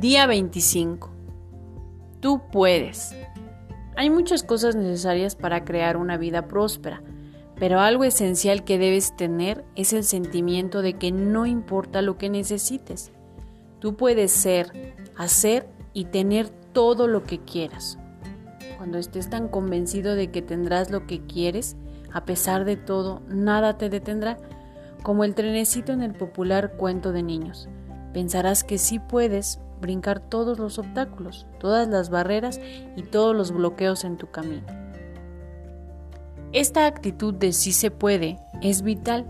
Día 25. Tú puedes. Hay muchas cosas necesarias para crear una vida próspera, pero algo esencial que debes tener es el sentimiento de que no importa lo que necesites. Tú puedes ser, hacer y tener todo lo que quieras. Cuando estés tan convencido de que tendrás lo que quieres, a pesar de todo, nada te detendrá, como el trenecito en el popular cuento de niños. Pensarás que sí puedes brincar todos los obstáculos, todas las barreras y todos los bloqueos en tu camino. Esta actitud de sí se puede es vital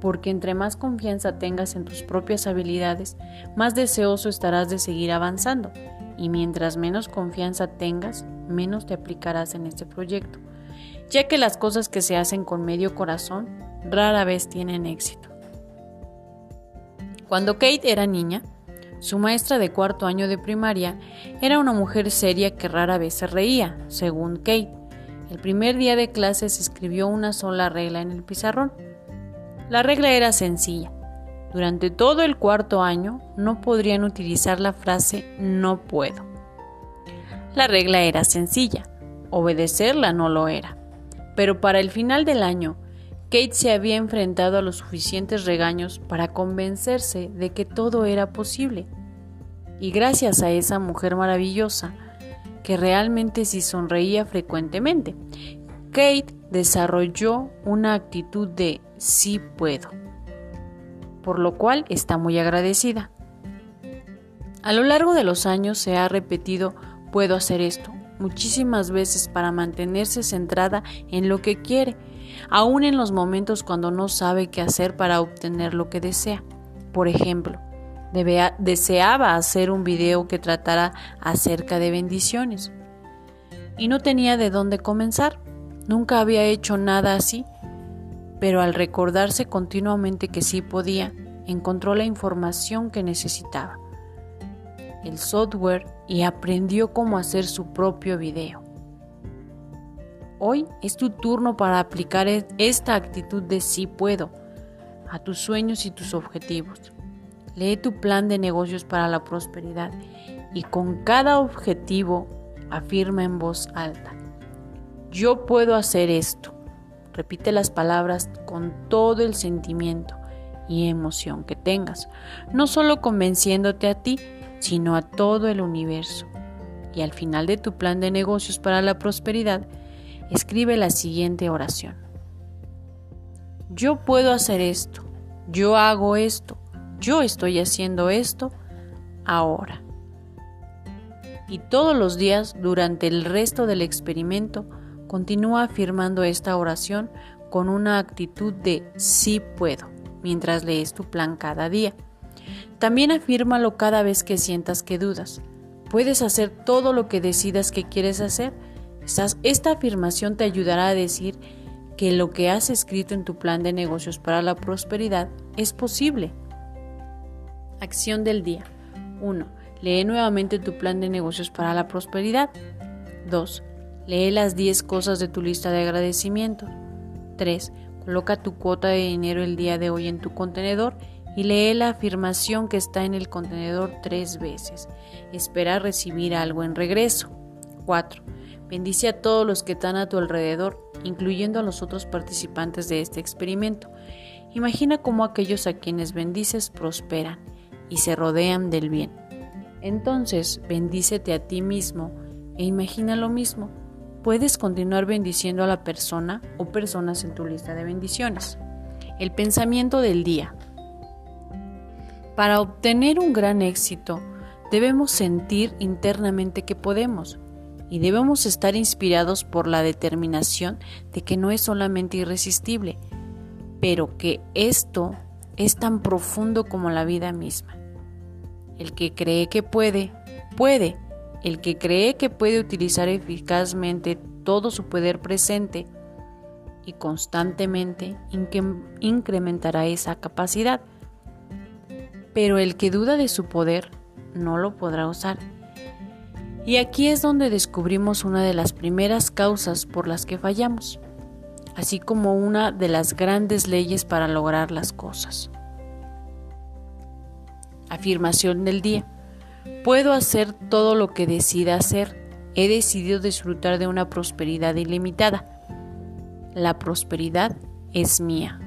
porque entre más confianza tengas en tus propias habilidades, más deseoso estarás de seguir avanzando y mientras menos confianza tengas, menos te aplicarás en este proyecto, ya que las cosas que se hacen con medio corazón rara vez tienen éxito. Cuando Kate era niña, su maestra de cuarto año de primaria era una mujer seria que rara vez se reía, según Kate. El primer día de clases escribió una sola regla en el pizarrón. La regla era sencilla. Durante todo el cuarto año no podrían utilizar la frase no puedo. La regla era sencilla, obedecerla no lo era. Pero para el final del año, Kate se había enfrentado a los suficientes regaños para convencerse de que todo era posible. Y gracias a esa mujer maravillosa, que realmente sí sonreía frecuentemente, Kate desarrolló una actitud de sí puedo, por lo cual está muy agradecida. A lo largo de los años se ha repetido puedo hacer esto muchísimas veces para mantenerse centrada en lo que quiere aún en los momentos cuando no sabe qué hacer para obtener lo que desea. Por ejemplo, deseaba hacer un video que tratara acerca de bendiciones y no tenía de dónde comenzar. Nunca había hecho nada así, pero al recordarse continuamente que sí podía, encontró la información que necesitaba, el software y aprendió cómo hacer su propio video. Hoy es tu turno para aplicar e-, esta actitud de sí puedo a tus sueños y tus objetivos. Lee tu plan de negocios para la prosperidad y con cada objetivo afirma en voz alta. Yo puedo hacer esto. Repite las palabras con todo el sentimiento y emoción que tengas, no solo convenciéndote a ti, sino a todo el universo. Y al final de tu plan de negocios para la prosperidad, escribe la siguiente oración. Yo puedo hacer esto, yo hago esto, yo estoy haciendo esto ahora. Y todos los días durante el resto del experimento continúa afirmando esta oración con una actitud de sí puedo mientras lees tu plan cada día. También afírmalo cada vez que sientas que dudas. Puedes hacer todo lo que decidas que quieres hacer esta afirmación te ayudará a decir que lo que has escrito en tu plan de negocios para la prosperidad es posible. Acción del día. 1. Lee nuevamente tu plan de negocios para la prosperidad. 2. Lee las 10 cosas de tu lista de agradecimiento. 3. Coloca tu cuota de dinero el día de hoy en tu contenedor y lee la afirmación que está en el contenedor tres veces. Espera recibir algo en regreso. 4. Bendice a todos los que están a tu alrededor, incluyendo a los otros participantes de este experimento. Imagina cómo aquellos a quienes bendices prosperan y se rodean del bien. Entonces, bendícete a ti mismo e imagina lo mismo. Puedes continuar bendiciendo a la persona o personas en tu lista de bendiciones. El pensamiento del día. Para obtener un gran éxito, debemos sentir internamente que podemos y debemos estar inspirados por la determinación de que no es solamente irresistible, pero que esto es tan profundo como la vida misma. El que cree que puede, puede. El que cree que puede utilizar eficazmente todo su poder presente y constantemente incrementará esa capacidad. Pero el que duda de su poder no lo podrá usar y aquí es donde descubrimos una de las primeras causas por las que fallamos, así como una de las grandes leyes para lograr las cosas. Afirmación del día. Puedo hacer todo lo que decida hacer. He decidido disfrutar de una prosperidad ilimitada. La prosperidad es mía.